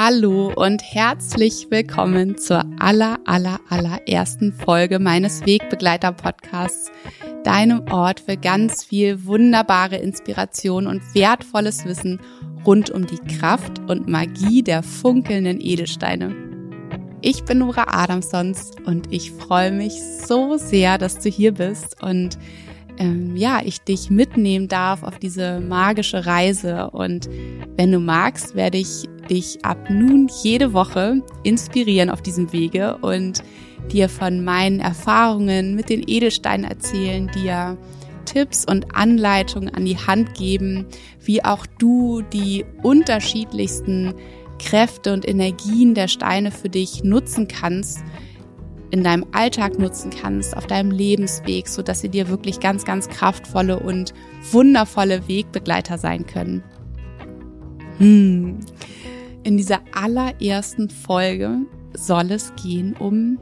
Hallo und herzlich willkommen zur aller, aller, allerersten Folge meines Wegbegleiter Podcasts, deinem Ort für ganz viel wunderbare Inspiration und wertvolles Wissen rund um die Kraft und Magie der funkelnden Edelsteine. Ich bin Nora Adamsons und ich freue mich so sehr, dass du hier bist und ähm, ja, ich dich mitnehmen darf auf diese magische Reise. Und wenn du magst, werde ich dich ab nun jede Woche inspirieren auf diesem Wege und dir von meinen Erfahrungen mit den Edelsteinen erzählen, dir Tipps und Anleitungen an die Hand geben, wie auch du die unterschiedlichsten Kräfte und Energien der Steine für dich nutzen kannst, in deinem Alltag nutzen kannst, auf deinem Lebensweg, so dass sie dir wirklich ganz, ganz kraftvolle und wundervolle Wegbegleiter sein können. Hm. In dieser allerersten Folge soll es gehen um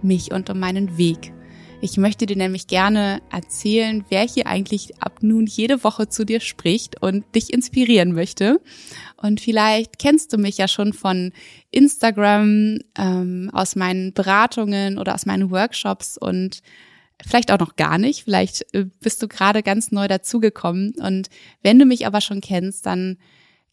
mich und um meinen Weg. Ich möchte dir nämlich gerne erzählen, wer hier eigentlich ab nun jede Woche zu dir spricht und dich inspirieren möchte. Und vielleicht kennst du mich ja schon von Instagram, ähm, aus meinen Beratungen oder aus meinen Workshops und vielleicht auch noch gar nicht. Vielleicht äh, bist du gerade ganz neu dazugekommen. Und wenn du mich aber schon kennst, dann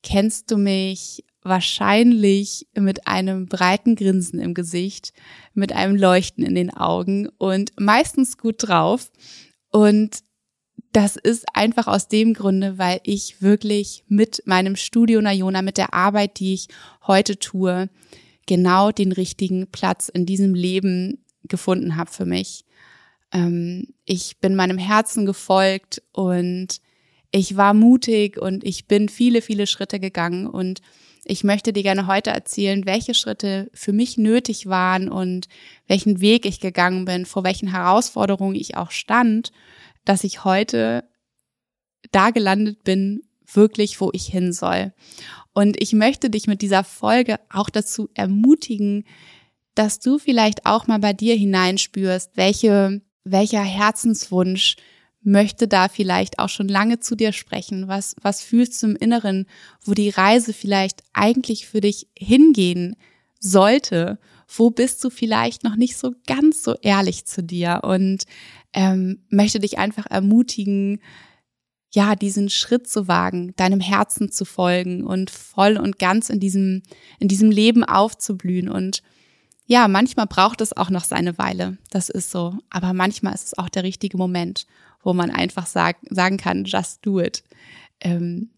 kennst du mich wahrscheinlich mit einem breiten Grinsen im Gesicht, mit einem Leuchten in den Augen und meistens gut drauf. Und das ist einfach aus dem Grunde, weil ich wirklich mit meinem Studio Nayona, mit der Arbeit, die ich heute tue, genau den richtigen Platz in diesem Leben gefunden habe für mich. Ähm, ich bin meinem Herzen gefolgt und ich war mutig und ich bin viele, viele Schritte gegangen und ich möchte dir gerne heute erzählen, welche Schritte für mich nötig waren und welchen Weg ich gegangen bin, vor welchen Herausforderungen ich auch stand, dass ich heute da gelandet bin, wirklich, wo ich hin soll. Und ich möchte dich mit dieser Folge auch dazu ermutigen, dass du vielleicht auch mal bei dir hineinspürst, welche, welcher Herzenswunsch möchte da vielleicht auch schon lange zu dir sprechen. Was, was fühlst du im Inneren, wo die Reise vielleicht eigentlich für dich hingehen sollte? Wo bist du vielleicht noch nicht so ganz so ehrlich zu dir und ähm, möchte dich einfach ermutigen, ja, diesen Schritt zu wagen, deinem Herzen zu folgen und voll und ganz in diesem, in diesem Leben aufzublühen und ja, manchmal braucht es auch noch seine Weile. Das ist so. Aber manchmal ist es auch der richtige Moment wo man einfach sag, sagen kann, just do it. Ähm,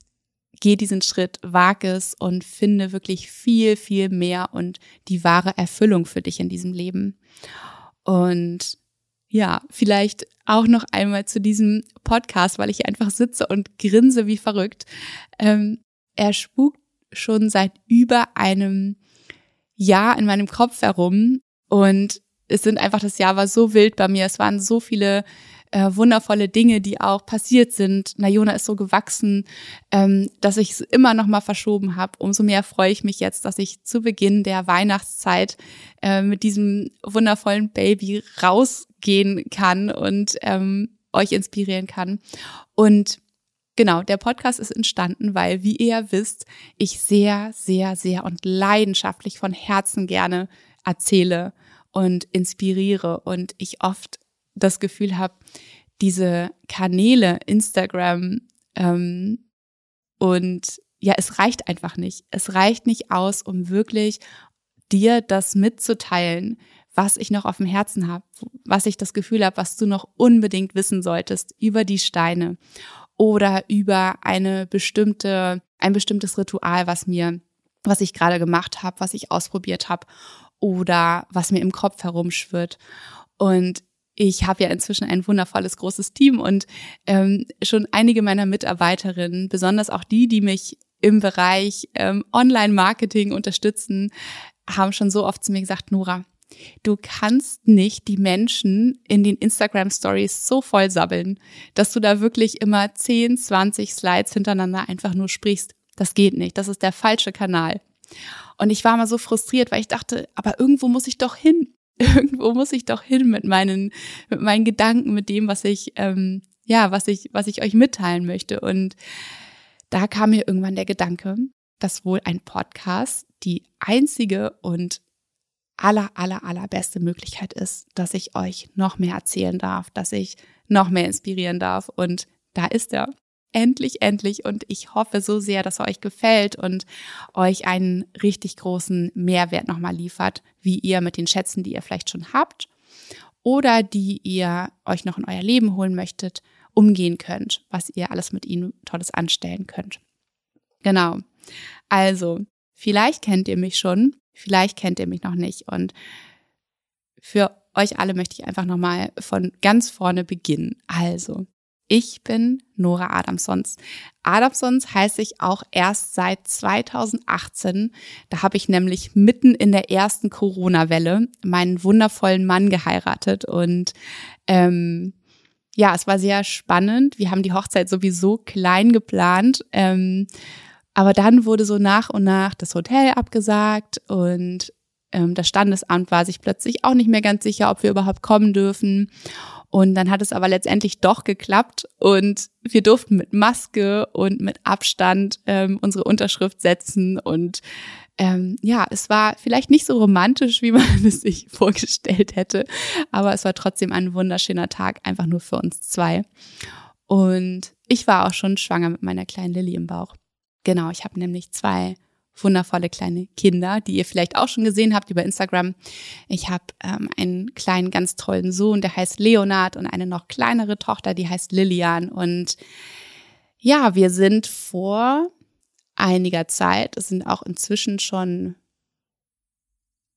geh diesen Schritt, wag es und finde wirklich viel, viel mehr und die wahre Erfüllung für dich in diesem Leben. Und ja, vielleicht auch noch einmal zu diesem Podcast, weil ich einfach sitze und grinse wie verrückt. Ähm, er spukt schon seit über einem Jahr in meinem Kopf herum und es sind einfach, das Jahr war so wild bei mir. Es waren so viele äh, wundervolle Dinge, die auch passiert sind. Nayona ist so gewachsen, ähm, dass ich es immer noch mal verschoben habe. Umso mehr freue ich mich jetzt, dass ich zu Beginn der Weihnachtszeit äh, mit diesem wundervollen Baby rausgehen kann und ähm, euch inspirieren kann. Und Genau, der Podcast ist entstanden, weil, wie ihr wisst, ich sehr, sehr, sehr und leidenschaftlich von Herzen gerne erzähle und inspiriere und ich oft das Gefühl habe, diese Kanäle, Instagram ähm, und ja, es reicht einfach nicht. Es reicht nicht aus, um wirklich dir das mitzuteilen, was ich noch auf dem Herzen habe, was ich das Gefühl habe, was du noch unbedingt wissen solltest über die Steine oder über eine bestimmte, ein bestimmtes Ritual, was mir, was ich gerade gemacht habe, was ich ausprobiert habe oder was mir im Kopf herumschwirrt. Und ich habe ja inzwischen ein wundervolles großes Team und ähm, schon einige meiner Mitarbeiterinnen, besonders auch die, die mich im Bereich ähm, Online-Marketing unterstützen, haben schon so oft zu mir gesagt, Nora, du kannst nicht die Menschen in den Instagram Stories so voll sabbeln, dass du da wirklich immer 10, 20 Slides hintereinander einfach nur sprichst. Das geht nicht. Das ist der falsche Kanal. Und ich war mal so frustriert, weil ich dachte, aber irgendwo muss ich doch hin. irgendwo muss ich doch hin mit meinen, mit meinen Gedanken, mit dem, was ich, ähm, ja, was ich, was ich euch mitteilen möchte. Und da kam mir irgendwann der Gedanke, dass wohl ein Podcast die einzige und aller, aller, allerbeste Möglichkeit ist, dass ich euch noch mehr erzählen darf, dass ich noch mehr inspirieren darf. Und da ist er. Endlich, endlich. Und ich hoffe so sehr, dass er euch gefällt und euch einen richtig großen Mehrwert nochmal liefert, wie ihr mit den Schätzen, die ihr vielleicht schon habt oder die ihr euch noch in euer Leben holen möchtet, umgehen könnt, was ihr alles mit ihnen Tolles anstellen könnt. Genau. Also, vielleicht kennt ihr mich schon, vielleicht kennt ihr mich noch nicht. Und für euch alle möchte ich einfach nochmal von ganz vorne beginnen. Also, ich bin Nora Adamsons. Adamsons heiße ich auch erst seit 2018. Da habe ich nämlich mitten in der ersten Corona-Welle meinen wundervollen Mann geheiratet und ähm, ja, es war sehr spannend. Wir haben die Hochzeit sowieso klein geplant. Ähm, aber dann wurde so nach und nach das Hotel abgesagt und ähm, das Standesamt war sich plötzlich auch nicht mehr ganz sicher, ob wir überhaupt kommen dürfen. Und dann hat es aber letztendlich doch geklappt und wir durften mit Maske und mit Abstand ähm, unsere Unterschrift setzen. Und ähm, ja, es war vielleicht nicht so romantisch, wie man es sich vorgestellt hätte, aber es war trotzdem ein wunderschöner Tag, einfach nur für uns zwei. Und ich war auch schon schwanger mit meiner kleinen Lilly im Bauch. Genau, ich habe nämlich zwei wundervolle kleine Kinder, die ihr vielleicht auch schon gesehen habt über Instagram. Ich habe ähm, einen kleinen, ganz tollen Sohn, der heißt Leonard und eine noch kleinere Tochter, die heißt Lilian. Und ja, wir sind vor einiger Zeit, es sind auch inzwischen schon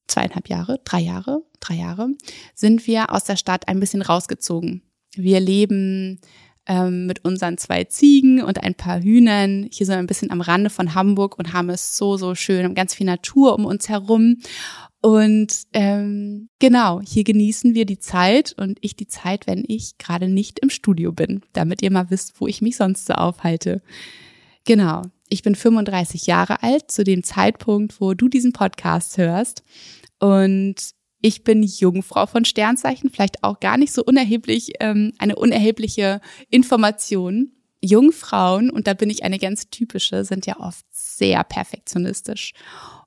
zweieinhalb Jahre, drei Jahre, drei Jahre, sind wir aus der Stadt ein bisschen rausgezogen. Wir leben ähm, mit unseren zwei Ziegen und ein paar Hühnern hier so ein bisschen am Rande von Hamburg und haben es so, so schön und ganz viel Natur um uns herum. Und ähm, genau, hier genießen wir die Zeit und ich die Zeit, wenn ich gerade nicht im Studio bin, damit ihr mal wisst, wo ich mich sonst so aufhalte. Genau, ich bin 35 Jahre alt zu dem Zeitpunkt, wo du diesen Podcast hörst. Und ich bin Jungfrau von Sternzeichen, vielleicht auch gar nicht so unerheblich, ähm, eine unerhebliche Information. Jungfrauen, und da bin ich eine ganz typische, sind ja oft sehr perfektionistisch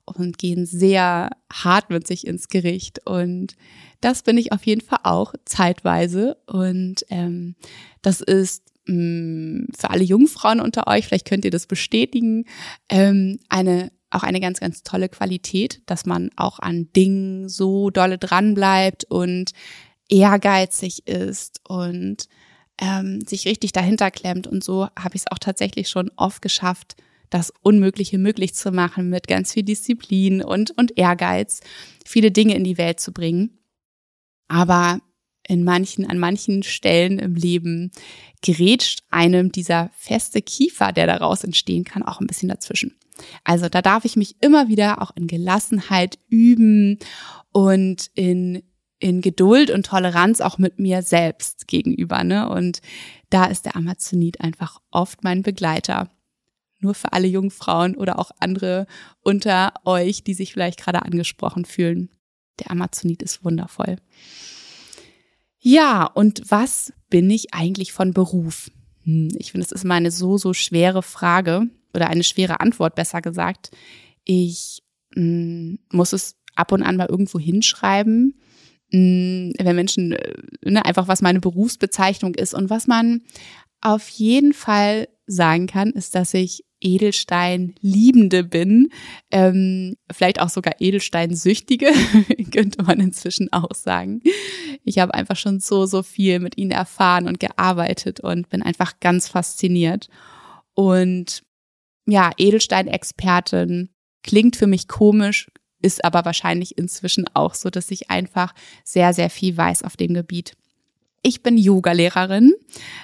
und gehen sehr hart mit sich ins Gericht. Und das bin ich auf jeden Fall auch zeitweise. Und ähm, das ist mh, mm, für alle Jungfrauen unter euch, vielleicht könnt ihr das bestätigen, ähm, eine auch eine ganz, ganz tolle Qualität, dass man auch an Dingen so dolle dran bleibt und ehrgeizig ist und ähm, sich richtig dahinter klemmt. Und so habe ich es auch tatsächlich schon oft geschafft, das Unmögliche möglich zu machen mit ganz viel Disziplin und, und Ehrgeiz, viele Dinge in die Welt zu bringen. Aber in manchen, an manchen Stellen im Leben gerätscht einem dieser feste Kiefer, der daraus entstehen kann, auch ein bisschen dazwischen. Also da darf ich mich immer wieder auch in Gelassenheit üben und in in Geduld und Toleranz auch mit mir selbst gegenüber, ne? Und da ist der Amazonit einfach oft mein Begleiter. Nur für alle jungen Frauen oder auch andere unter euch, die sich vielleicht gerade angesprochen fühlen. Der Amazonit ist wundervoll. Ja, und was bin ich eigentlich von Beruf? Hm, ich finde, es ist meine so, so schwere Frage oder eine schwere Antwort, besser gesagt. Ich mh, hm, muss es ab und an mal irgendwo hinschreiben, mh, hm, wenn Menschen, äh, ne, einfach was meine Berufsbezeichnung ist und was man auf jeden Fall sagen kann, ist, dass ich Edelstein-Liebende bin, ähm, vielleicht auch sogar Edelstein-Süchtige, könnte man inzwischen auch sagen. Ich habe einfach schon so, so viel mit ihnen erfahren und gearbeitet und bin einfach ganz fasziniert. Und ja, Edelstein-Expertin klingt für mich komisch, ist aber wahrscheinlich inzwischen auch so, dass ich einfach sehr, sehr viel weiß auf dem Gebiet. Ich bin Yoga-Lehrerin.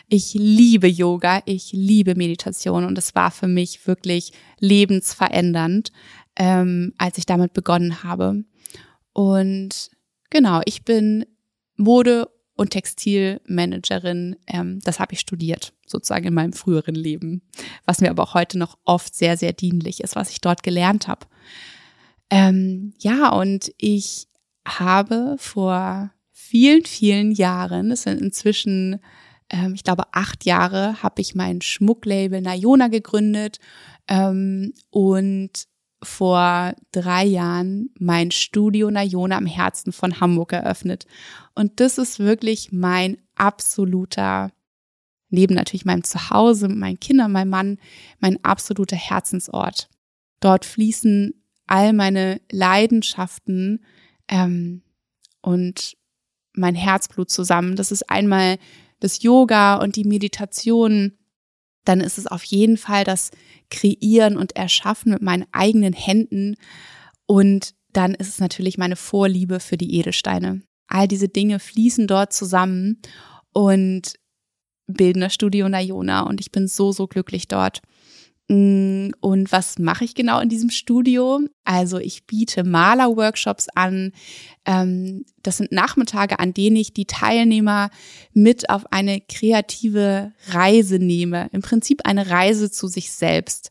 Ich liebe Yoga. Ich liebe Meditation. Und es war für mich wirklich lebensverändernd, ähm, als ich damit begonnen habe. Und genau, ich bin Mode- und Textilmanagerin. Ähm, das habe ich studiert, sozusagen in meinem früheren Leben. Was mir aber auch heute noch oft sehr, sehr dienlich ist, was ich dort gelernt habe. Ähm, ja, und ich habe vor vielen, vielen Jahren, es sind inzwischen ähm, ich glaube, acht Jahre habe ich mein Schmucklabel Nayona gegründet ähm, und vor drei Jahren mein Studio Nayona am Herzen von Hamburg eröffnet. Und das ist wirklich mein absoluter, neben natürlich meinem Zuhause, meinen Kindern, meinem Mann, mein absoluter Herzensort. Dort fließen all meine Leidenschaften ähm, und mein Herzblut zusammen. Das ist einmal das Yoga und die Meditation, dann ist es auf jeden Fall das Kreieren und Erschaffen mit meinen eigenen Händen und dann ist es natürlich meine Vorliebe für die Edelsteine. All diese Dinge fließen dort zusammen und bilden das Studio Nayona und ich bin so, so glücklich dort. Mm, und was mache ich genau in diesem Studio? Also ich biete Malerworkshops an. Ähm, das sind Nachmittage, an denen ich die Teilnehmer mit auf eine kreative Reise nehme. Im Prinzip eine Reise zu sich selbst.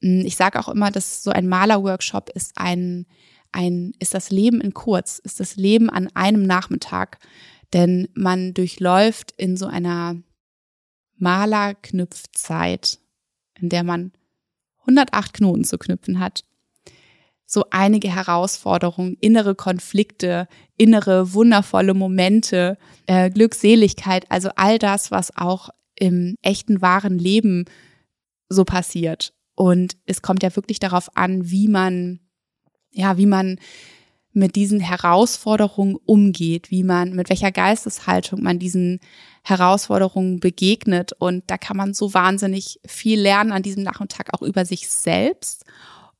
Mm, ich sage auch immer, dass so ein Malerworkshop ist ein, ein, ist das Leben in kurz, ist das Leben an einem Nachmittag. Denn man durchläuft in so einer Malerknüpfzeit in der man 108 Knoten zu knüpfen hat. So einige Herausforderungen, innere Konflikte, innere wundervolle Momente, äh, Glückseligkeit, also all das, was auch im echten wahren Leben so passiert. Und es kommt ja wirklich darauf an, wie man, ja, wie man mit diesen Herausforderungen umgeht, wie man, mit welcher Geisteshaltung man diesen Herausforderungen begegnet. Und da kann man so wahnsinnig viel lernen an diesem Nachmittag auch über sich selbst,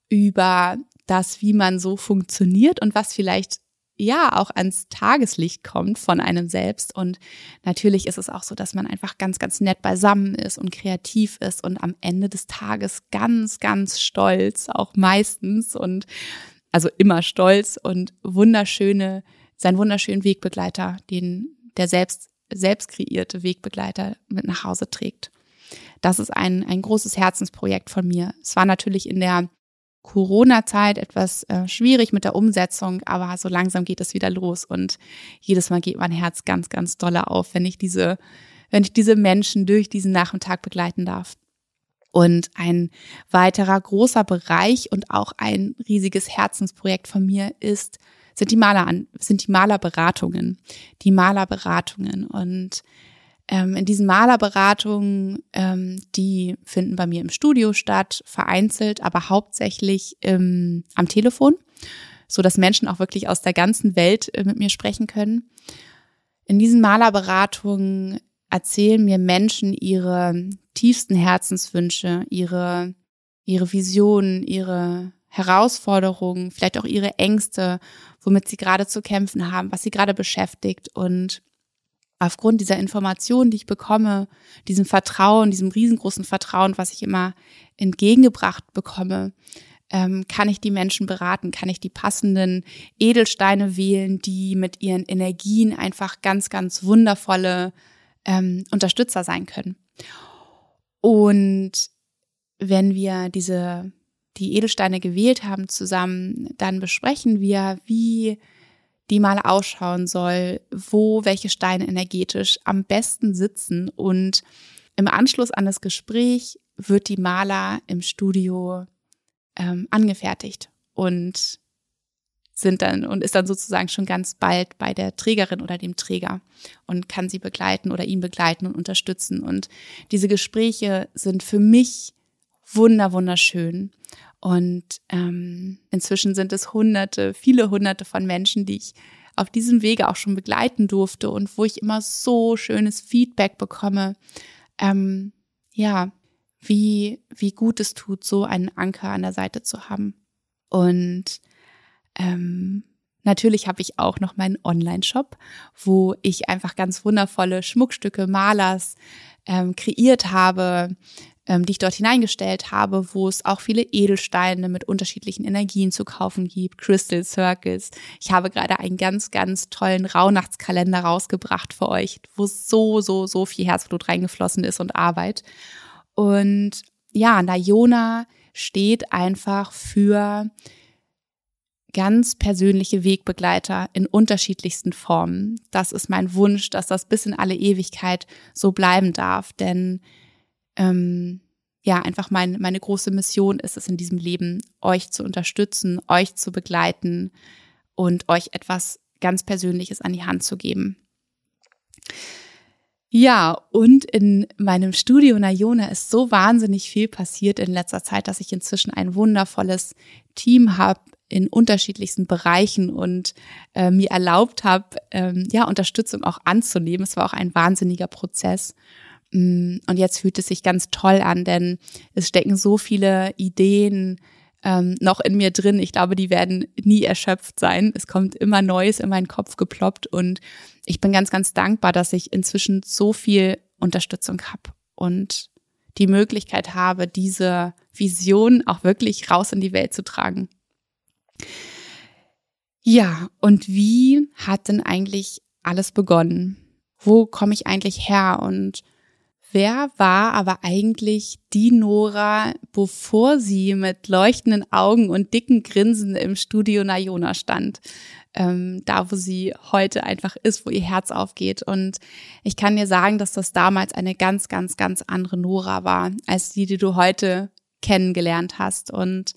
über das, wie man so funktioniert und was vielleicht ja auch ans Tageslicht kommt von einem selbst. Und natürlich ist es auch so, dass man einfach ganz, ganz nett beisammen ist und kreativ ist und am Ende des Tages ganz, ganz stolz, auch meistens und also immer stolz und wunderschöne, sein wunderschönen Wegbegleiter, den der selbst, selbst kreierte Wegbegleiter mit nach Hause trägt. Das ist ein, ein großes Herzensprojekt von mir. Es war natürlich in der Corona-Zeit etwas äh, schwierig mit der Umsetzung, aber so langsam geht es wieder los und jedes Mal geht mein Herz ganz, ganz dolle auf, wenn ich diese, wenn ich diese Menschen durch diesen Nachmittag begleiten darf. Und ein weiterer großer Bereich und auch ein riesiges Herzensprojekt von mir ist, sind die Maler an, sind die Malerberatungen. Die Malerberatungen. Und ähm, in diesen Malerberatungen, ähm, die finden bei mir im Studio statt, vereinzelt, aber hauptsächlich ähm, am Telefon, so dass Menschen auch wirklich aus der ganzen Welt äh, mit mir sprechen können. In diesen Malerberatungen erzählen mir Menschen ihre tiefsten Herzenswünsche, ihre, ihre Visionen, ihre Herausforderungen, vielleicht auch ihre Ängste, womit sie gerade zu kämpfen haben, was sie gerade beschäftigt. Und aufgrund dieser Informationen, die ich bekomme, diesem Vertrauen, diesem riesengroßen Vertrauen, was ich immer entgegengebracht bekomme, ähm, kann ich die Menschen beraten, kann ich die passenden Edelsteine wählen, die mit ihren Energien einfach ganz, ganz wundervolle ähm, Unterstützer sein können. Und wenn wir diese, die Edelsteine gewählt haben zusammen, dann besprechen wir, wie die mal ausschauen soll, wo welche Steine energetisch am besten sitzen. Und im Anschluss an das Gespräch wird die Maler im Studio ähm, angefertigt. Und sind dann und ist dann sozusagen schon ganz bald bei der Trägerin oder dem Träger und kann sie begleiten oder ihn begleiten und unterstützen. Und diese Gespräche sind für mich wunder wunderschön. Und ähm, inzwischen sind es Hunderte, viele Hunderte von Menschen, die ich auf diesem Wege auch schon begleiten durfte und wo ich immer so schönes Feedback bekomme. Ähm, ja, wie, wie gut es tut, so einen Anker an der Seite zu haben. Und ähm, natürlich habe ich auch noch meinen Online-Shop, wo ich einfach ganz wundervolle Schmuckstücke Malers ähm, kreiert habe, ähm, die ich dort hineingestellt habe, wo es auch viele Edelsteine mit unterschiedlichen Energien zu kaufen gibt, Crystal Circles. Ich habe gerade einen ganz, ganz tollen Rauhnachtskalender rausgebracht für euch, wo so, so, so viel Herzblut reingeflossen ist und Arbeit. Und ja, Nayona steht einfach für ganz persönliche Wegbegleiter in unterschiedlichsten Formen. Das ist mein Wunsch, dass das bis in alle Ewigkeit so bleiben darf, denn ähm, ja, einfach mein, meine große Mission ist es in diesem Leben, euch zu unterstützen, euch zu begleiten und euch etwas ganz Persönliches an die Hand zu geben. Ja, und in meinem Studio Nayona ist so wahnsinnig viel passiert in letzter Zeit, dass ich inzwischen ein wundervolles Team habe in unterschiedlichsten Bereichen und äh, mir erlaubt habe, ähm, ja, Unterstützung auch anzunehmen. Es war auch ein wahnsinniger Prozess. Mm, und jetzt fühlt es sich ganz toll an, denn es stecken so viele Ideen ähm, noch in mir drin. Ich glaube, die werden nie erschöpft sein. Es kommt immer Neues in meinen Kopf geploppt und ich bin ganz, ganz dankbar, dass ich inzwischen so viel Unterstützung habe und die Möglichkeit habe, diese Vision auch wirklich raus in die Welt zu tragen. Ja, und wie hat denn eigentlich alles begonnen? Wo komme ich eigentlich her und Wer war aber eigentlich die Nora, bevor sie mit leuchtenden Augen und dicken Grinsen im Studio Nayona stand? Ähm, da, wo sie heute einfach ist, wo ihr Herz aufgeht. Und ich kann dir sagen, dass das damals eine ganz, ganz, ganz andere Nora war, als die, die du heute kennengelernt hast. Und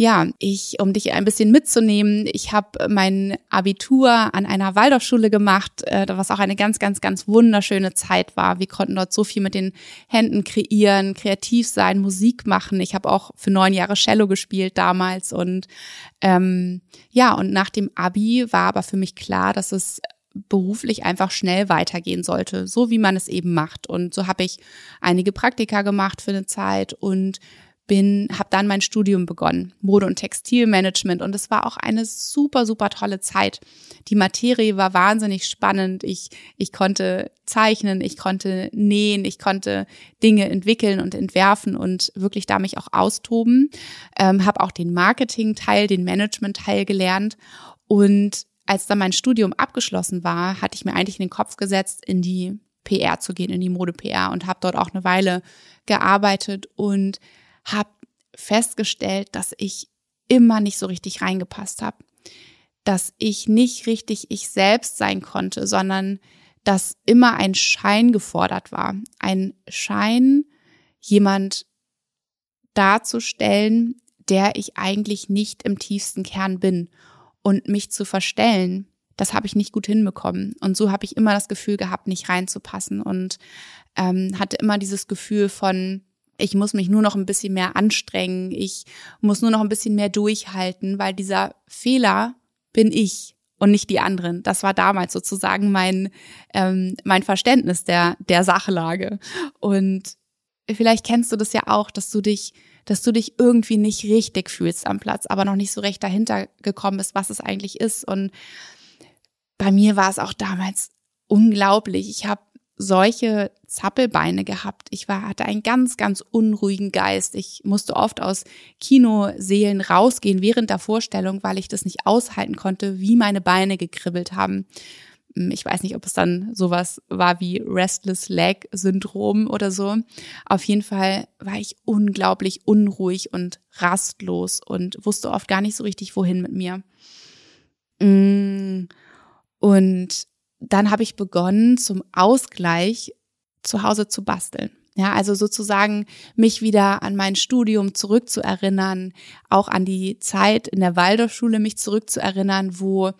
ja, ich, um dich ein bisschen mitzunehmen, ich habe mein Abitur an einer Waldorfschule gemacht, äh, was auch eine ganz, ganz, ganz wunderschöne Zeit war. Wir konnten dort so viel mit den Händen kreieren, kreativ sein, Musik machen. Ich habe auch für neun Jahre Cello gespielt damals und ähm, ja, und nach dem Abi war aber für mich klar, dass es beruflich einfach schnell weitergehen sollte, so wie man es eben macht. Und so habe ich einige Praktika gemacht für eine Zeit und bin, habe dann mein Studium begonnen, Mode- und Textilmanagement und es war auch eine super, super tolle Zeit. Die Materie war wahnsinnig spannend. Ich, ich konnte zeichnen, ich konnte nähen, ich konnte Dinge entwickeln und entwerfen und wirklich da mich auch austoben. Ähm, habe auch den Marketing-Teil, den Management-Teil gelernt und als dann mein Studium abgeschlossen war, hatte ich mir eigentlich in den Kopf gesetzt, in die PR zu gehen, in die Mode-PR und habe dort auch eine Weile gearbeitet und habe festgestellt, dass ich immer nicht so richtig reingepasst habe, dass ich nicht richtig ich selbst sein konnte, sondern dass immer ein Schein gefordert war. Ein Schein, jemand darzustellen, der ich eigentlich nicht im tiefsten Kern bin und mich zu verstellen, das habe ich nicht gut hinbekommen. Und so habe ich immer das Gefühl gehabt, nicht reinzupassen und ähm, hatte immer dieses Gefühl von, ich muss mich nur noch ein bisschen mehr anstrengen, ich muss nur noch ein bisschen mehr durchhalten, weil dieser Fehler bin ich und nicht die anderen. Das war damals sozusagen mein, ähm, mein Verständnis der, der Sachlage. Und vielleicht kennst du das ja auch, dass du dich, dass du dich irgendwie nicht richtig fühlst am Platz, aber noch nicht so recht dahinter gekommen bist, was es eigentlich ist. Und bei mir war es auch damals unglaublich. Ich habe solche Zappelbeine gehabt. Ich war, hatte einen ganz, ganz unruhigen Geist. Ich musste oft aus Kinoseelen rausgehen während der Vorstellung, weil ich das nicht aushalten konnte, wie meine Beine gekribbelt haben. Hm, ich weiß nicht, ob es dann sowas war wie Restless Leg Syndrom oder so. Auf jeden Fall war ich unglaublich unruhig und rastlos und wusste oft gar nicht so richtig, wohin mit mir. Hm, und dann habe ich begonnen, zum Ausgleich zu Hause zu basteln. Ja, also sozusagen mich wieder an mein Studium zurückzuerinnern, auch an die Zeit in der Waldorfschule mich zurückzuerinnern, wo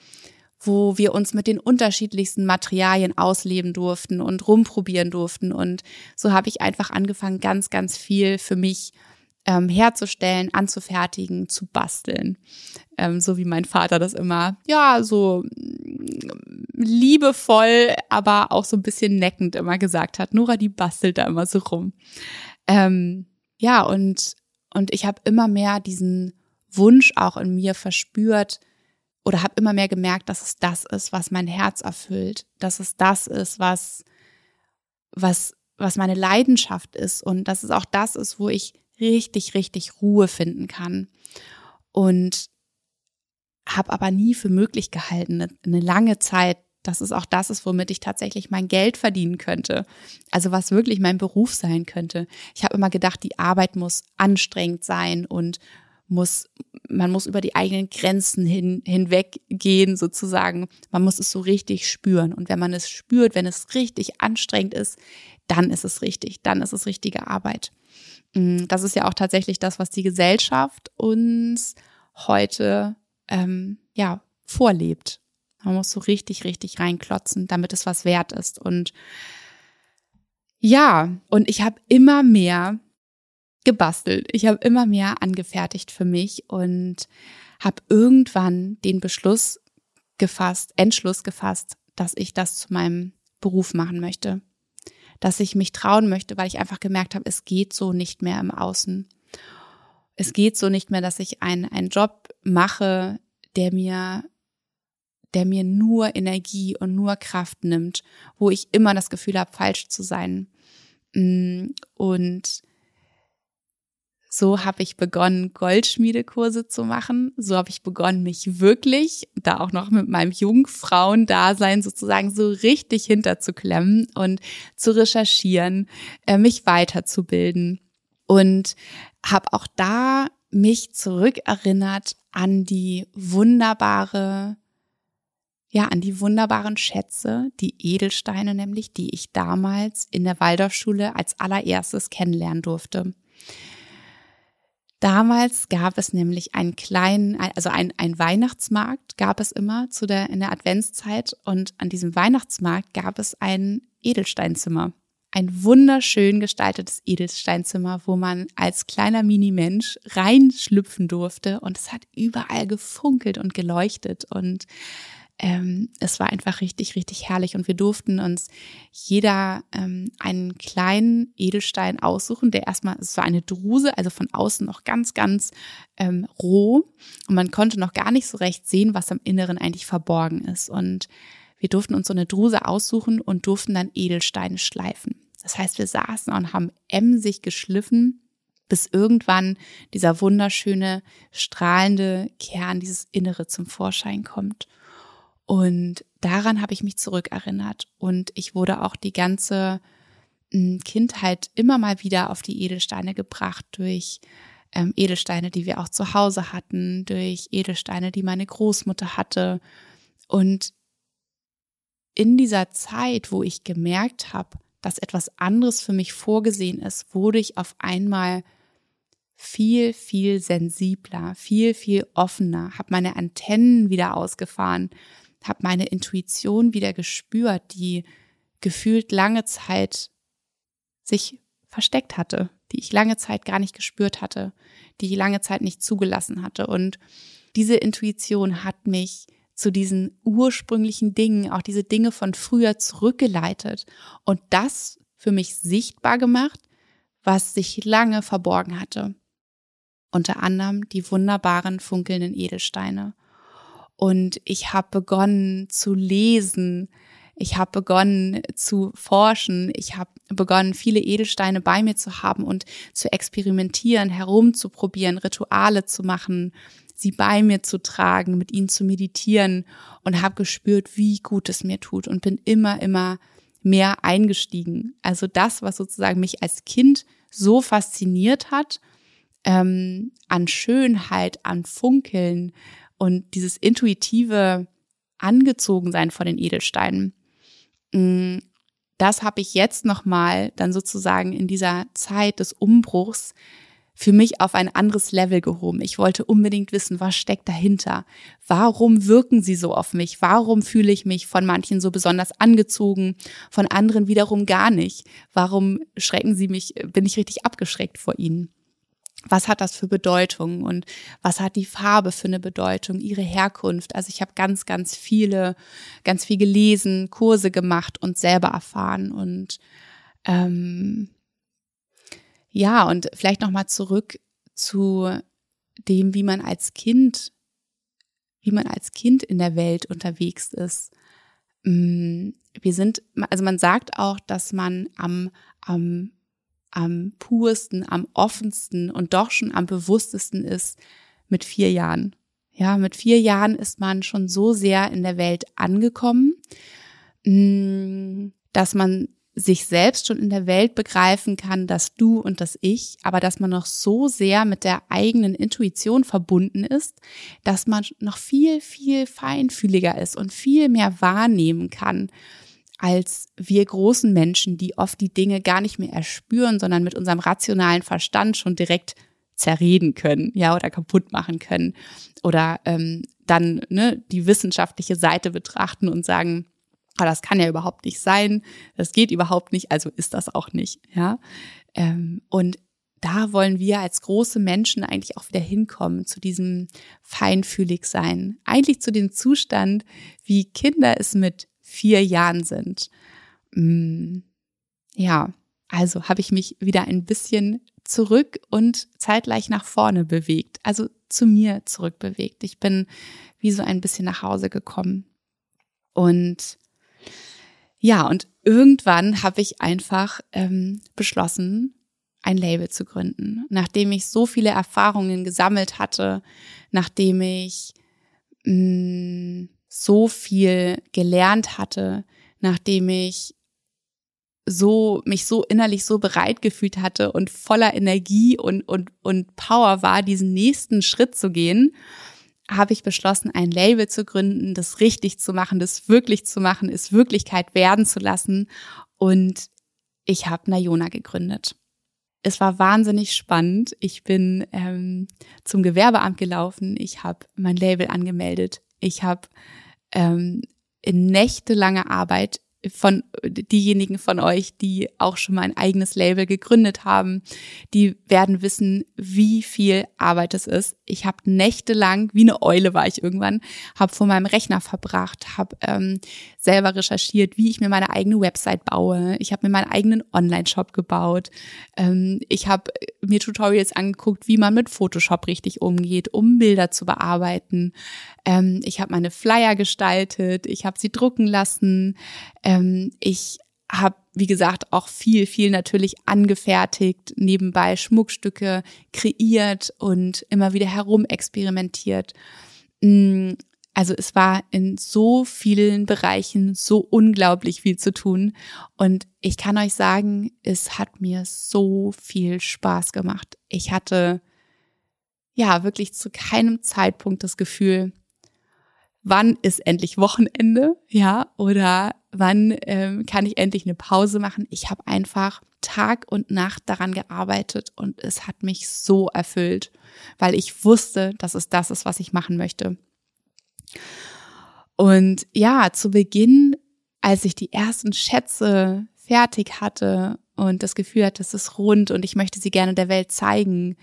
wo wir uns mit den unterschiedlichsten Materialien ausleben durften und rumprobieren durften. Und so habe ich einfach angefangen, ganz, ganz viel für mich ähm, herzustellen, anzufertigen, zu basteln. Ähm, so wie mein Vater das immer, ja, so mm, liebevoll, aber auch so ein bisschen neckend immer gesagt hat. Nora, die bastelt da immer so rum. Ähm, ja, und, und ich habe immer mehr diesen Wunsch auch in mir verspürt oder habe immer mehr gemerkt, dass es das ist, was mein Herz erfüllt, dass es das ist, was, was, was meine Leidenschaft ist und dass es auch das ist, wo ich richtig, richtig Ruhe finden kann. Und habe aber nie für möglich gehalten, eine, eine lange Zeit, dass es auch das ist, womit ich tatsächlich mein Geld verdienen könnte. Also was wirklich mein Beruf sein könnte. Ich habe immer gedacht, die Arbeit muss anstrengend sein und muss, man muss über die eigenen Grenzen hin, hinweggehen sozusagen. Man muss es so richtig spüren. Und wenn man es spürt, wenn es richtig anstrengend ist, dann ist es richtig, dann ist es richtige Arbeit. Mm, das ist ja auch tatsächlich das, was die Gesellschaft uns heute ähm, ja vorlebt. Man muss so richtig, richtig reinklotzen, damit es was wert ist. Und ja, und ich habe immer mehr gebastelt. Ich habe immer mehr angefertigt für mich und habe irgendwann den Beschluss gefasst, Entschluss gefasst, dass ich das zu meinem Beruf machen möchte. Dass ich mich trauen möchte, weil ich einfach gemerkt habe, es geht so nicht mehr im Außen. Es geht so nicht mehr, dass ich einen, einen Job mache, der mir der mir nur Energie und nur Kraft nimmt, wo ich immer das Gefühl habe, falsch zu sein. Mm, und so habe ich begonnen, Goldschmiedekurse zu machen. So habe ich begonnen, mich wirklich, da auch noch mit meinem Jungfrauendasein sozusagen so richtig hinterzuklemmen und zu recherchieren, äh, mich weiterzubilden. Und habe auch da mich zurückerinnert an die wunderbare ja, an die wunderbaren Schätze, die Edelsteine nämlich, die ich damals in der Waldorfschule als allererstes kennenlernen durfte. Damals gab es nämlich einen kleinen, also ein, ein Weihnachtsmarkt gab es immer zu der, in der Adventszeit. Und an diesem Weihnachtsmarkt gab es ein Edelsteinzimmer. Ein wunderschön gestaltetes Edelsteinzimmer, wo man als kleiner Mini-Mensch reinschlüpfen durfte. Und es hat überall gefunkelt und geleuchtet. Und ähm, es war einfach richtig, richtig herrlich und wir durften uns jeder ähm, einen kleinen Edelstein aussuchen, der erstmal, es war eine Druse, also von außen noch ganz, ganz ähm, roh und man konnte noch gar nicht so recht sehen, was am Inneren eigentlich verborgen ist und wir durften uns so eine Druse aussuchen und durften dann Edelsteine schleifen. Das heißt, wir saßen und haben emsig geschliffen, bis irgendwann dieser wunderschöne, strahlende Kern, dieses Innere zum Vorschein kommt. Und daran habe ich mich zurückerinnert. Und ich wurde auch die ganze hm, Kindheit immer mal wieder auf die Edelsteine gebracht durch ähm, Edelsteine, die wir auch zu Hause hatten, durch Edelsteine, die meine Großmutter hatte. Und in dieser Zeit, wo ich gemerkt habe, dass etwas anderes für mich vorgesehen ist, wurde ich auf einmal viel, viel sensibler, viel, viel offener, habe meine Antennen wieder ausgefahren, habe meine Intuition wieder gespürt, die gefühlt lange Zeit sich versteckt hatte, die ich lange Zeit gar nicht gespürt hatte, die ich lange Zeit nicht zugelassen hatte. Und diese Intuition hat mich zu diesen ursprünglichen Dingen, auch diese Dinge von früher zurückgeleitet und das für mich sichtbar gemacht, was sich lange verborgen hatte. Unter anderem die wunderbaren funkelnden Edelsteine. Und ich habe begonnen zu lesen. Ich habe begonnen zu forschen. Ich habe begonnen, viele Edelsteine bei mir zu haben und zu experimentieren, herumzuprobieren, Rituale zu machen, sie bei mir zu tragen, mit ihnen zu meditieren und habe gespürt, wie gut es mir tut und bin immer, immer mehr eingestiegen. Also das, was sozusagen mich als Kind so fasziniert hat, ähm, an Schönheit, an Funkeln und dieses intuitive Angezogensein von den Edelsteinen, mm, das habe ich jetzt nochmal dann sozusagen in dieser Zeit des Umbruchs für mich auf ein anderes Level gehoben. Ich wollte unbedingt wissen, was steckt dahinter? Warum wirken sie so auf mich? Warum fühle ich mich von manchen so besonders angezogen, von anderen wiederum gar nicht? Warum schrecken sie mich, bin ich richtig abgeschreckt vor ihnen? Was hat das für Bedeutung und was hat die Farbe für eine Bedeutung, ihre Herkunft. Also ich habe ganz, ganz viele, ganz viel gelesen, Kurse gemacht und selber erfahren und ähm, ja und vielleicht noch mal zurück zu dem, wie man als Kind, wie man als Kind in der Welt unterwegs ist. Mm, wir sind, also man sagt auch, dass man am, am am pursten, am offensten und doch schon am bewusstesten ist mit vier Jahren. Ja, mit vier Jahren ist man schon so sehr in der Welt angekommen, mm, dass man sich selbst schon in der Welt begreifen kann, dass du und das Ich, aber dass man noch so sehr mit der eigenen Intuition verbunden ist, dass man noch viel, viel feinfühliger ist und viel mehr wahrnehmen kann als wir großen Menschen, die oft die Dinge gar nicht mehr erspüren, sondern mit unserem rationalen Verstand schon direkt zerreden können, ja, oder kaputt machen können. Oder ähm, dann ne, die wissenschaftliche Seite betrachten und sagen, ah, das kann ja überhaupt nicht sein, das geht überhaupt nicht, also ist das auch nicht, ja. Ähm, und da wollen wir als große Menschen eigentlich auch wieder hinkommen zu diesem feinfühlig sein. Eigentlich zu dem Zustand, wie Kinder es mit vier Jahren sind. Mm, ja, also habe ich mich wieder ein bisschen zurück und zeitgleich nach vorne bewegt, also zu mir zurückbewegt. Ich bin wie so ein bisschen nach Hause gekommen. Und ja, und irgendwann habe ich einfach ähm, beschlossen, ein Label zu gründen. Nachdem ich so viele Erfahrungen gesammelt hatte, nachdem ich mh, mm, so viel gelernt hatte, nachdem ich so mich so innerlich so bereit gefühlt hatte und voller Energie und und und Power war, diesen nächsten Schritt zu gehen, habe ich beschlossen, ein Label zu gründen, das richtig zu machen, das wirklich zu machen, es Wirklichkeit werden zu lassen. Und ich habe Nayona gegründet. Es war wahnsinnig spannend. Ich bin ähm, zum Gewerbeamt gelaufen. Ich habe mein Label angemeldet. Ich habe ähm, in nächtelanger Arbeit von diejenigen von euch, die auch schon mal ein eigenes Label gegründet haben, die werden wissen, wie viel Arbeit es ist. Ich habe nächtelang, wie eine Eule war ich irgendwann, habe vor meinem Rechner verbracht, habe ähm, selber recherchiert, wie ich mir meine eigene Website baue. Ich habe mir meinen eigenen Online-Shop gebaut. Ähm, ich habe mir Tutorials angeguckt, wie man mit Photoshop richtig umgeht, um Bilder zu bearbeiten. Ähm, ich habe meine Flyer gestaltet, ich habe sie drucken lassen. Ähm, ich habe, wie gesagt, auch viel, viel natürlich angefertigt, nebenbei Schmuckstücke kreiert und immer wieder herumexperimentiert. Also es war in so vielen Bereichen so unglaublich viel zu tun. Und ich kann euch sagen, es hat mir so viel Spaß gemacht. Ich hatte ja wirklich zu keinem Zeitpunkt das Gefühl, wann ist endlich Wochenende, ja, oder wann ähm, kann ich endlich eine Pause machen. Ich habe einfach Tag und Nacht daran gearbeitet und es hat mich so erfüllt, weil ich wusste, dass es das ist, was ich machen möchte. Und ja, zu Beginn, als ich die ersten Schätze fertig hatte und das Gefühl hatte, es ist rund und ich möchte sie gerne der Welt zeigen,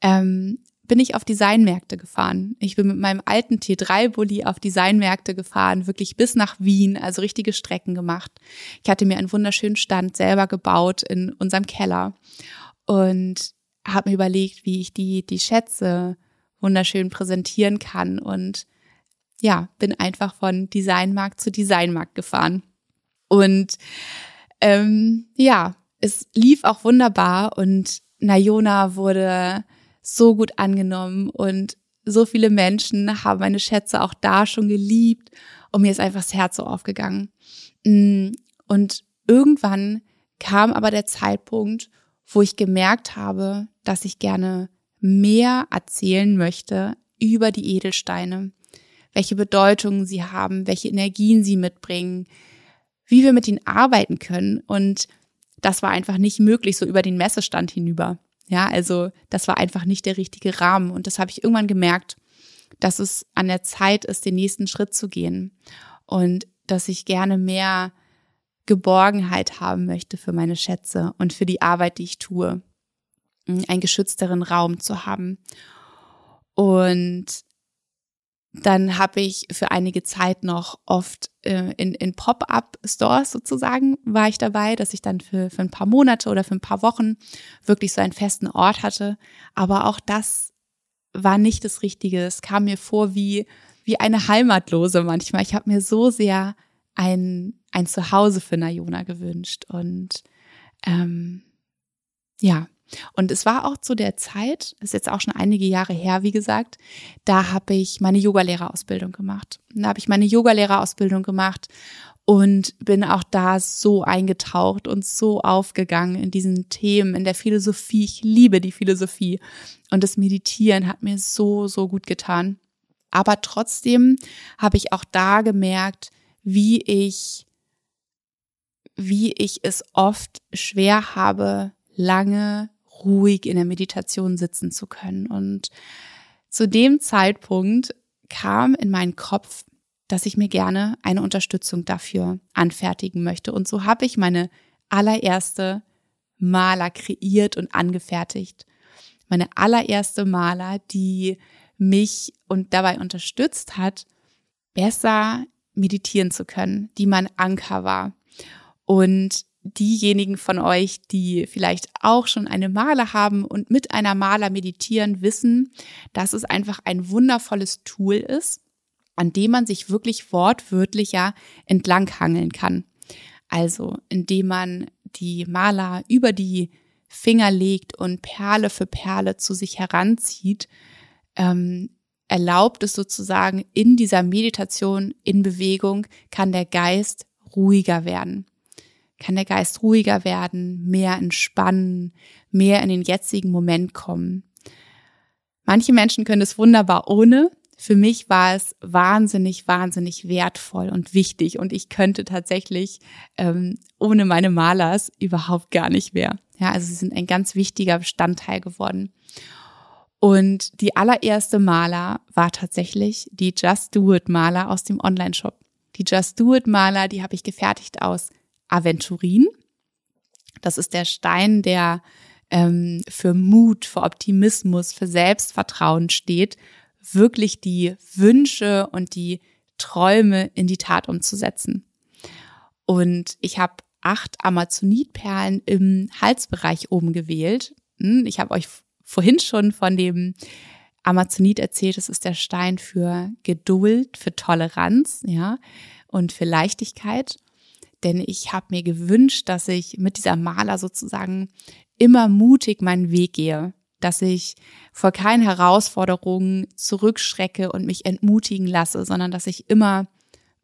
ähm, bin ich auf Designmärkte gefahren. Ich bin mit meinem alten T3-Bully auf Designmärkte gefahren, wirklich bis nach Wien, also richtige Strecken gemacht. Ich hatte mir einen wunderschönen Stand selber gebaut in unserem Keller und habe mir überlegt, wie ich die, die Schätze wunderschön präsentieren kann und ja, bin einfach von Designmarkt zu Designmarkt gefahren. Und ähm, ja, es lief auch wunderbar und Nayona wurde so gut angenommen und so viele Menschen haben meine Schätze auch da schon geliebt und mir ist einfach das Herz so aufgegangen. Mm, und irgendwann kam aber der Zeitpunkt, wo ich gemerkt habe, dass ich gerne mehr erzählen möchte über die Edelsteine, welche Bedeutungen sie haben, welche Energien sie mitbringen, wie wir mit ihnen arbeiten können. Und das war einfach nicht möglich, so über den Messestand hinüber. Ja, also das war einfach nicht der richtige Rahmen. Und das habe ich irgendwann gemerkt, dass es an der Zeit ist, den nächsten Schritt zu gehen. Und dass ich gerne mehr Geborgenheit haben möchte für meine Schätze und für die Arbeit, die ich tue. Einen geschützteren Raum zu haben. Und dann habe ich für einige Zeit noch oft äh, in, in Pop-up-Stores sozusagen war ich dabei, dass ich dann für, für ein paar Monate oder für ein paar Wochen wirklich so einen festen Ort hatte. Aber auch das war nicht das Richtige. Es kam mir vor wie, wie eine Heimatlose manchmal. Ich habe mir so sehr ein, ein Zuhause für Nayona gewünscht. Und ähm, ja, und es war auch zu der Zeit, ist jetzt auch schon einige Jahre her, wie gesagt, da habe ich meine Yogalehrerausbildung gemacht. Da habe ich meine Yogalehrerausbildung gemacht und bin auch da so eingetaucht und so aufgegangen in diesen Themen, in der Philosophie. Ich liebe die Philosophie und das Meditieren hat mir so, so gut getan. Aber trotzdem habe ich auch da gemerkt, wie ich, wie ich es oft schwer habe, lange ruhig in der Meditation sitzen zu können. Und zu dem Zeitpunkt kam in meinen Kopf, dass ich mir gerne eine Unterstützung dafür anfertigen möchte. Und so habe ich meine allererste Maler kreiert und angefertigt. Meine allererste Maler, die mich und dabei unterstützt hat, besser meditieren zu können, die mein Anker war. Und diejenigen von euch, die vielleicht auch schon eine Maler haben und mit einer Maler meditieren, wissen, dass es einfach ein wundervolles Tool ist, an dem man sich wirklich wortwörtlich ja entlanghangeln kann. Also, indem man die Maler über die Finger legt und Perle für Perle zu sich heranzieht, ähm, erlaubt es sozusagen in dieser Meditation, in Bewegung, kann der Geist ruhiger werden. Kann der Geist ruhiger werden, mehr entspannen, mehr in den jetzigen Moment kommen. Manche Menschen können es wunderbar ohne, für mich war es wahnsinnig, wahnsinnig wertvoll und wichtig und ich könnte tatsächlich ähm, ohne meine Malers überhaupt gar nicht mehr. Ja, also sie sind ein ganz wichtiger Bestandteil geworden. Und die allererste Maler war tatsächlich die Just Do It Maler aus dem Online-Shop. Die Just Do It Maler, die habe ich gefertigt aus Aventurin. Das ist der Stein, der ähm, für Mut, für Optimismus, für Selbstvertrauen steht wirklich die Wünsche und die Träume in die Tat umzusetzen. Und ich habe acht Amazonitperlen im Halsbereich oben gewählt. Hm, ich habe euch vorhin schon von dem Amazonit erzählt, das ist der Stein für Geduld, für Toleranz, ja, und für Leichtigkeit. Denn ich habe mir gewünscht, dass ich mit dieser Maler sozusagen immer mutig meinen Weg gehe. Dass ich vor keinen Herausforderungen zurückschrecke und mich entmutigen lasse, sondern dass ich immer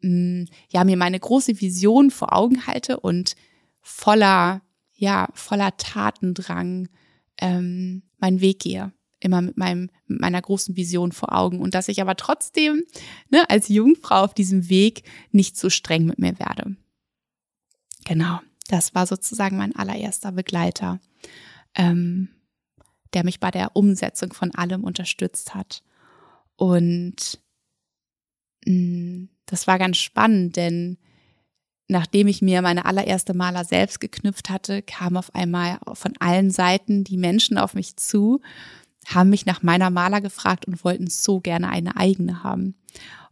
mm, ja mir meine große Vision vor Augen halte und voller ja voller Tatendrang ähm, meinen Weg gehe. Immer mit meinem mit meiner großen Vision vor Augen. Und dass ich aber trotzdem ne, als Jungfrau auf diesem Weg nicht so streng mit mir werde. Genau, das war sozusagen mein allererster Begleiter. Ähm, der mich bei der Umsetzung von allem unterstützt hat. Und mh, mm, das war ganz spannend, denn nachdem ich mir meine allererste Maler selbst geknüpft hatte, kam auf einmal von allen Seiten die Menschen auf mich zu, haben mich nach meiner Maler gefragt und wollten so gerne eine eigene haben.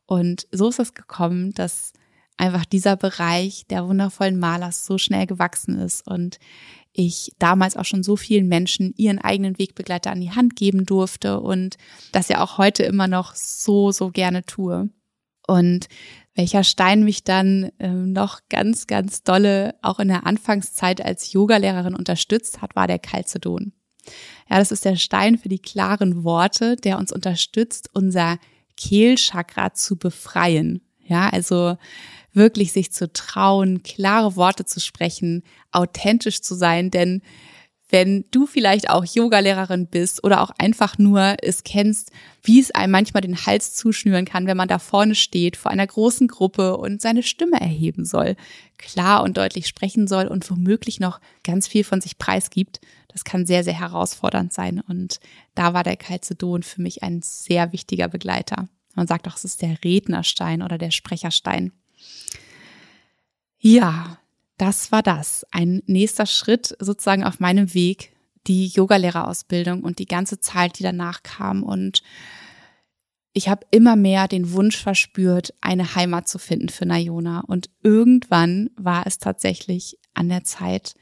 Und so ist es gekommen, dass einfach dieser Bereich der wundervollen Malers so schnell gewachsen ist und ich damals auch schon so vielen Menschen ihren eigenen Wegbegleiter an die Hand geben durfte und das ja auch heute immer noch so, so gerne tue. Und welcher Stein mich dann ähm, noch ganz, ganz dolle auch in der Anfangszeit als Yogalehrerin unterstützt hat, war der Calcedon. Ja, das ist der Stein für die klaren Worte, der uns unterstützt, unser Kehlchakra zu befreien. Ja, also wirklich sich zu trauen, klare Worte zu sprechen, authentisch zu sein, denn wenn du vielleicht auch Yogalehrerin bist oder auch einfach nur es kennst, wie es einem manchmal den Hals zuschnüren kann, wenn man da vorne steht vor einer großen Gruppe und seine Stimme erheben soll, klar und deutlich sprechen soll und womöglich noch ganz viel von sich preisgibt, das kann sehr, sehr herausfordernd sein. Und da war der Calcedon für mich ein sehr wichtiger Begleiter. Man sagt auch, es ist der Rednerstein oder der Sprecherstein. Ja, das war das. Ein nächster Schritt sozusagen auf meinem Weg, die Yogalehrerausbildung und die ganze Zeit, die danach kam. Und ich habe immer mehr den Wunsch verspürt, eine Heimat zu finden für Nayona. Und irgendwann war es tatsächlich an der Zeit,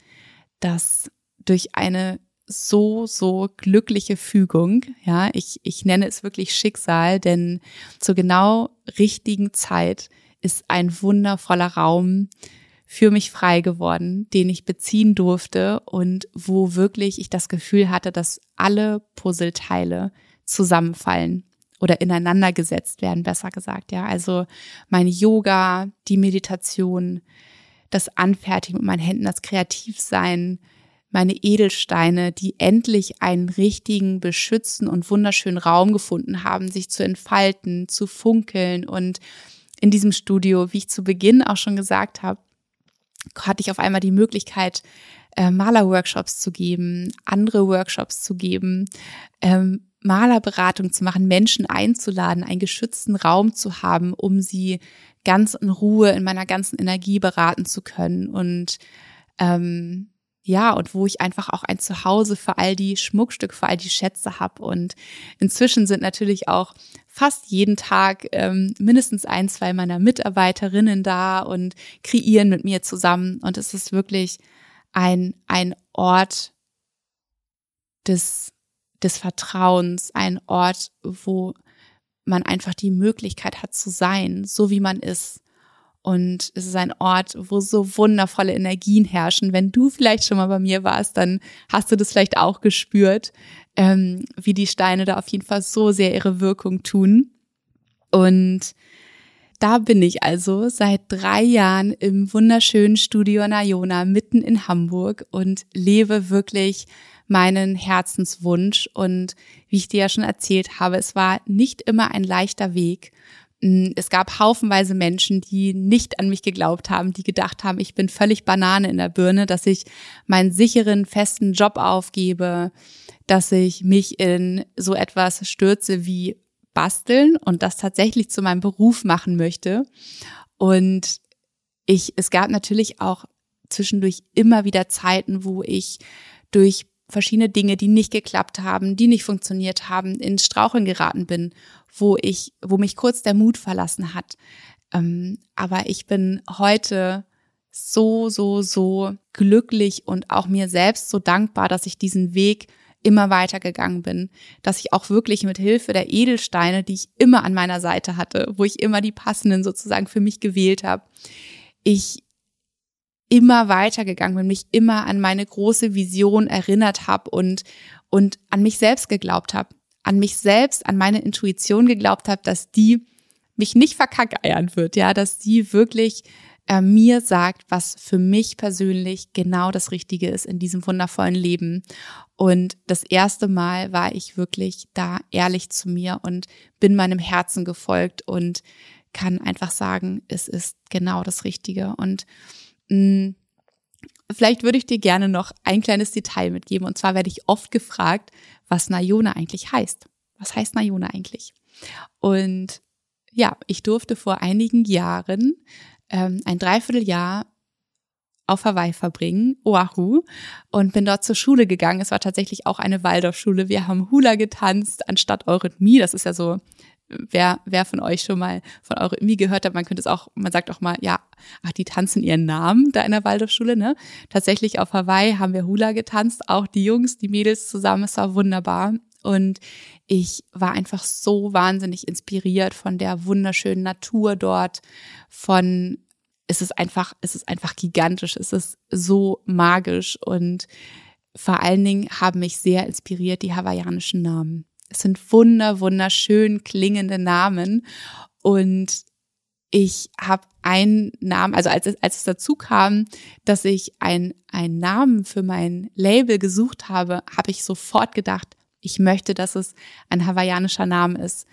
dass durch eine so, so glückliche Fügung. Ja, ich, ich nenne es wirklich Schicksal, denn zur genau richtigen Zeit ist ein wundervoller Raum für mich frei geworden, den ich beziehen durfte und wo wirklich ich das Gefühl hatte, dass alle Puzzleteile zusammenfallen oder ineinander gesetzt werden, besser gesagt, ja. Also mein Yoga, die Meditation, das Anfertigen mit meinen Händen, das Kreativsein, meine Edelsteine, die endlich einen richtigen, beschützten und wunderschönen Raum gefunden haben, sich zu entfalten, zu funkeln. Und in diesem Studio, wie ich zu Beginn auch schon gesagt habe, hatte ich auf einmal die Möglichkeit, äh, Malerworkshops zu geben, andere Workshops zu geben, ähm, Malerberatung zu machen, Menschen einzuladen, einen geschützten Raum zu haben, um sie ganz in Ruhe in meiner ganzen Energie beraten zu können und ähm, ja, und wo ich einfach auch ein Zuhause für all die Schmuckstücke, für all die Schätze habe. Und inzwischen sind natürlich auch fast jeden Tag ähm, mindestens ein, zwei meiner Mitarbeiterinnen da und kreieren mit mir zusammen. Und es ist wirklich ein, ein Ort des, des Vertrauens, ein Ort, wo man einfach die Möglichkeit hat zu sein, so wie man ist. Und es ist ein Ort, wo so wundervolle Energien herrschen. Wenn du vielleicht schon mal bei mir warst, dann hast du das vielleicht auch gespürt, ähm, wie die Steine da auf jeden Fall so sehr ihre Wirkung tun. Und da bin ich also seit drei Jahren im wunderschönen Studio Nayona mitten in Hamburg und lebe wirklich meinen Herzenswunsch. Und wie ich dir ja schon erzählt habe, es war nicht immer ein leichter Weg. Es gab haufenweise Menschen, die nicht an mich geglaubt haben, die gedacht haben, ich bin völlig Banane in der Birne, dass ich meinen sicheren, festen Job aufgebe, dass ich mich in so etwas stürze wie basteln und das tatsächlich zu meinem Beruf machen möchte. Und ich, es gab natürlich auch zwischendurch immer wieder Zeiten, wo ich durch verschiedene Dinge, die nicht geklappt haben, die nicht funktioniert haben, ins Straucheln geraten bin, wo ich, wo mich kurz der Mut verlassen hat. Ähm, aber ich bin heute so, so, so glücklich und auch mir selbst so dankbar, dass ich diesen Weg immer weiter gegangen bin, dass ich auch wirklich mit Hilfe der Edelsteine, die ich immer an meiner Seite hatte, wo ich immer die passenden sozusagen für mich gewählt habe, ich immer weitergegangen bin, mich immer an meine große Vision erinnert habe und, und an mich selbst geglaubt habe, an mich selbst, an meine Intuition geglaubt habe, dass die mich nicht verkackeiern wird, ja, dass die wirklich äh, mir sagt, was für mich persönlich genau das Richtige ist in diesem wundervollen Leben. Und das erste Mal war ich wirklich da ehrlich zu mir und bin meinem Herzen gefolgt und kann einfach sagen, es ist genau das Richtige. Und vielleicht würde ich dir gerne noch ein kleines Detail mitgeben. Und zwar werde ich oft gefragt, was Nayona eigentlich heißt. Was heißt Nayona eigentlich? Und ja, ich durfte vor einigen Jahren ähm, ein Dreivierteljahr auf Hawaii verbringen, Oahu, und bin dort zur Schule gegangen. Es war tatsächlich auch eine Waldorfschule. Wir haben Hula getanzt anstatt Eurythmie. Das ist ja so wer, wer von euch schon mal von Eurythmie gehört hat, man könnte es auch, man sagt auch mal, ja, ach, die tanzen ihren Namen da in der Waldorfschule, ne? Tatsächlich auf Hawaii haben wir Hula getanzt, auch die Jungs, die Mädels zusammen, es war wunderbar. Und ich war einfach so wahnsinnig inspiriert von der wunderschönen Natur dort, von, es ist einfach, es ist einfach gigantisch, es ist so magisch und vor allen Dingen haben mich sehr inspiriert die hawaiianischen Namen. Es sind wunder, wunderschön klingende Namen. Und ich habe einen Namen, also als es, als es dazu kam, dass ich ein, einen Namen für mein Label gesucht habe, habe ich sofort gedacht, ich möchte, dass es ein hawaiianischer Name ist,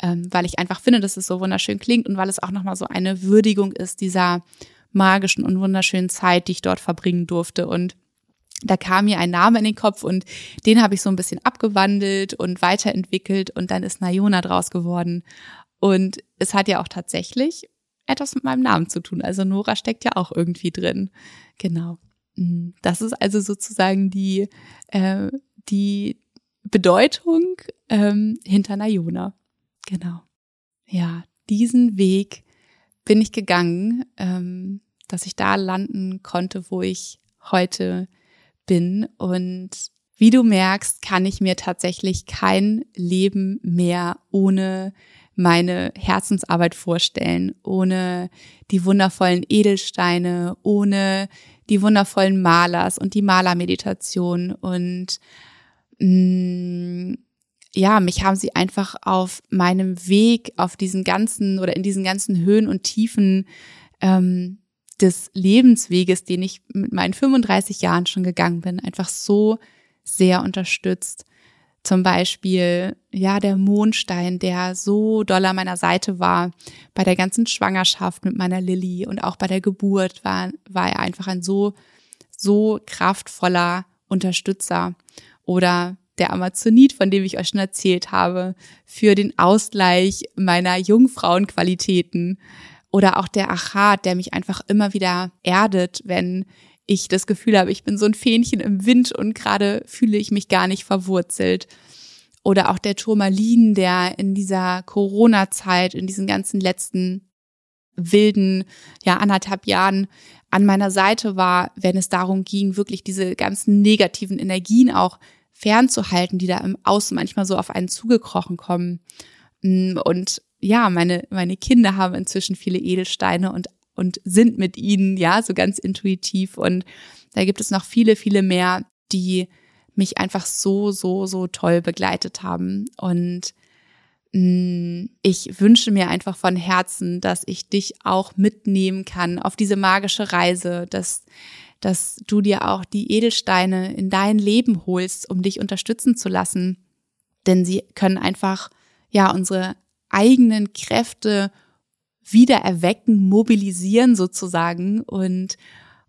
ähm, weil ich einfach finde, dass es so wunderschön klingt und weil es auch nochmal so eine Würdigung ist dieser magischen und wunderschönen Zeit, die ich dort verbringen durfte. Und da kam mir ein Name in den Kopf und den habe ich so ein bisschen abgewandelt und weiterentwickelt und dann ist Nayona draus geworden. Und es hat ja auch tatsächlich etwas mit meinem Namen zu tun. Also Nora steckt ja auch irgendwie drin. Genau. Mm, das ist also sozusagen die, äh, die Bedeutung ähm, hinter Nayona. Genau. Ja, diesen Weg bin ich gegangen, ähm, dass ich da landen konnte, wo ich heute bin. Und wie du merkst, kann ich mir tatsächlich kein Leben mehr ohne meine Herzensarbeit vorstellen, ohne die wundervollen Edelsteine, ohne die wundervollen Malers und die Malermeditation und mh, mm, ja, mich haben sie einfach auf meinem Weg, auf diesen ganzen oder in diesen ganzen Höhen und Tiefen ähm, des Lebensweges, den ich mit meinen 35 Jahren schon gegangen bin, einfach so sehr unterstützt. Zum Beispiel, ja, der Mondstein, der so doll an meiner Seite war, bei der ganzen Schwangerschaft mit meiner Lilly und auch bei der Geburt war, war er einfach ein so, so kraftvoller Unterstützer. Oder der Amazonit, von dem ich euch schon erzählt habe, für den Ausgleich meiner Jungfrauenqualitäten. Oder auch der Achat, der mich einfach immer wieder erdet, wenn ich das Gefühl habe, ich bin so ein Fähnchen im Wind und gerade fühle ich mich gar nicht verwurzelt. Oder auch der Turmalin, der in dieser Corona-Zeit, in diesen ganzen letzten wilden, ja, anderthalb Jahren an meiner Seite war, wenn es darum ging, wirklich diese ganzen negativen Energien auch fernzuhalten, die da im Außen manchmal so auf einen zugekrochen kommen. Mm, und ja, meine, meine Kinder haben inzwischen viele Edelsteine und und sind mit ihnen, ja, so ganz intuitiv. Und da gibt es noch viele, viele mehr, die mich einfach so, so, so toll begleitet haben. Und mh, mm, ich wünsche mir einfach von Herzen, dass ich dich auch mitnehmen kann auf diese magische Reise, dass, dass du dir auch die Edelsteine in dein Leben holst, um dich unterstützen zu lassen. Denn sie können einfach, ja, unsere eigenen Kräfte wieder erwecken, mobilisieren sozusagen und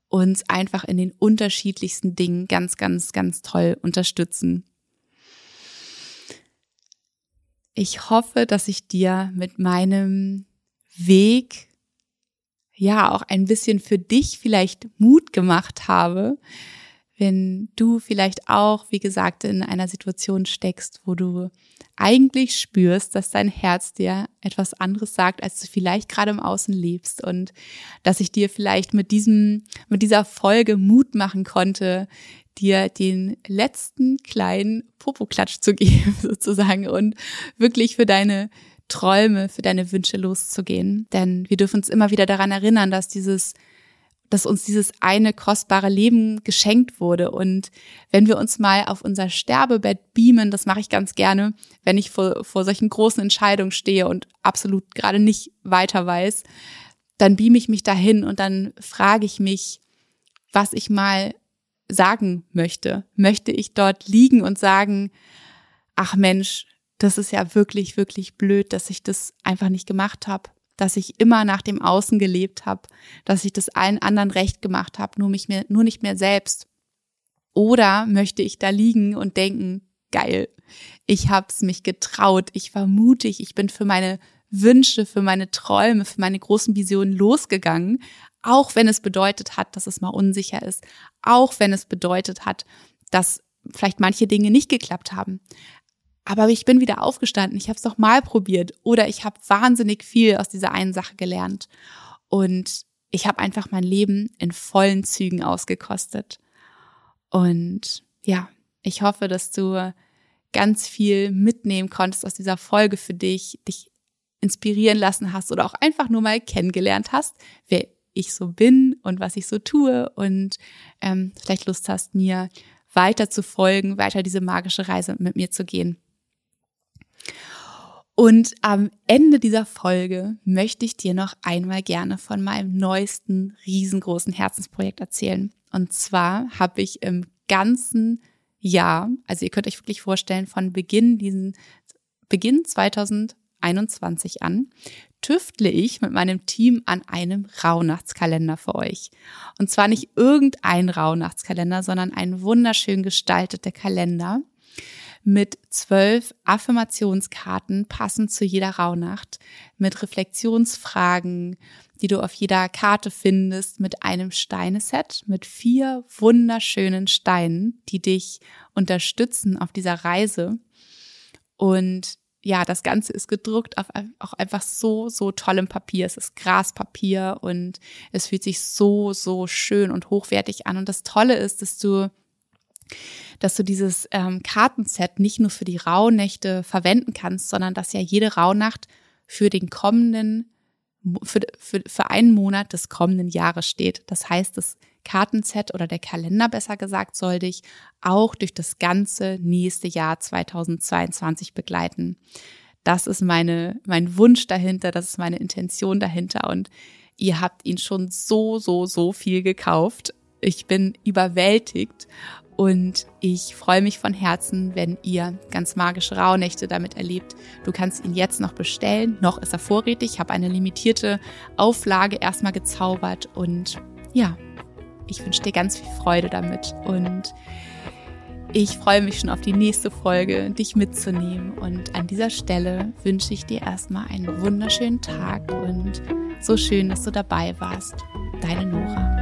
uns einfach in den unterschiedlichsten Dingen ganz, ganz, ganz toll unterstützen. Ich hoffe, dass ich dir mit meinem Weg ja auch ein bisschen für dich vielleicht Mut gemacht habe, wenn du vielleicht auch, wie gesagt, in einer Situation steckst, wo du eigentlich spürst, dass dein Herz dir etwas anderes sagt, als du vielleicht gerade im Außen lebst und dass ich dir vielleicht mit diesem, mit dieser Folge Mut machen konnte, dir den letzten kleinen Popoklatsch zu geben sozusagen und wirklich für deine Träume, für deine Wünsche loszugehen. Denn wir dürfen uns immer wieder daran erinnern, dass dieses dass uns dieses eine kostbare Leben geschenkt wurde. Und wenn wir uns mal auf unser Sterbebett beamen, das mache ich ganz gerne, wenn ich vor, vor solchen großen Entscheidungen stehe und absolut gerade nicht weiter weiß, dann beame ich mich dahin und dann frage ich mich, was ich mal sagen möchte. Möchte ich dort liegen und sagen, ach Mensch, das ist ja wirklich, wirklich blöd, dass ich das einfach nicht gemacht habe dass ich immer nach dem Außen gelebt habe, dass ich das allen anderen recht gemacht habe, nur mich mehr, nur nicht mehr selbst. Oder möchte ich da liegen und denken, geil, ich hab's mich getraut, ich war mutig, ich bin für meine Wünsche, für meine Träume, für meine großen Visionen losgegangen, auch wenn es bedeutet hat, dass es mal unsicher ist, auch wenn es bedeutet hat, dass vielleicht manche Dinge nicht geklappt haben. Aber ich bin wieder aufgestanden, ich habe es doch mal probiert oder ich habe wahnsinnig viel aus dieser einen Sache gelernt. Und ich habe einfach mein Leben in vollen Zügen ausgekostet. Und ja, ich hoffe, dass du ganz viel mitnehmen konntest aus dieser Folge für dich, dich inspirieren lassen hast oder auch einfach nur mal kennengelernt hast, wer ich so bin und was ich so tue und ähm, vielleicht Lust hast, mir weiter zu folgen, weiter diese magische Reise mit mir zu gehen. Und am Ende dieser Folge möchte ich dir noch einmal gerne von meinem neuesten riesengroßen Herzensprojekt erzählen. Und zwar habe ich im ganzen Jahr, also ihr könnt euch wirklich vorstellen, von Beginn diesen Beginn 2021 an, tüftle ich mit meinem Team an einem Rauhnachtskalender für euch. Und zwar nicht irgendein Rauhnachtskalender, sondern ein wunderschön gestalteter Kalender, mit zwölf Affirmationskarten passend zu jeder Rauhnacht, mit Reflexionsfragen, die du auf jeder Karte findest, mit einem Steineset, mit vier wunderschönen Steinen, die dich unterstützen auf dieser Reise. Und ja, das Ganze ist gedruckt auf auch einfach so, so tollem Papier. Es ist Graspapier und es fühlt sich so, so schön und hochwertig an. Und das Tolle ist, dass du dass du dieses ähm, Kartenset nicht nur für die Rauhnächte verwenden kannst, sondern dass ja jede Rauhnacht für den kommenden, für, für, für einen Monat des kommenden Jahres steht. Das heißt, es Kartenset oder der Kalender besser gesagt soll dich auch durch das ganze nächste Jahr 2022 begleiten. Das ist meine, mein Wunsch dahinter, das ist meine Intention dahinter und ihr habt ihn schon so, so, so viel gekauft. Ich bin überwältigt und ich freue mich von Herzen, wenn ihr ganz magische Rauhnächte damit erlebt. Du kannst ihn jetzt noch bestellen. Noch ist er vorrätig. Ich habe eine limitierte Auflage erstmal gezaubert. Und ja, ich wünsche dir ganz viel Freude damit. Und ich freue mich schon auf die nächste Folge, dich mitzunehmen. Und an dieser Stelle wünsche ich dir erstmal einen wunderschönen Tag und so schön, dass du dabei warst. Deine Nora.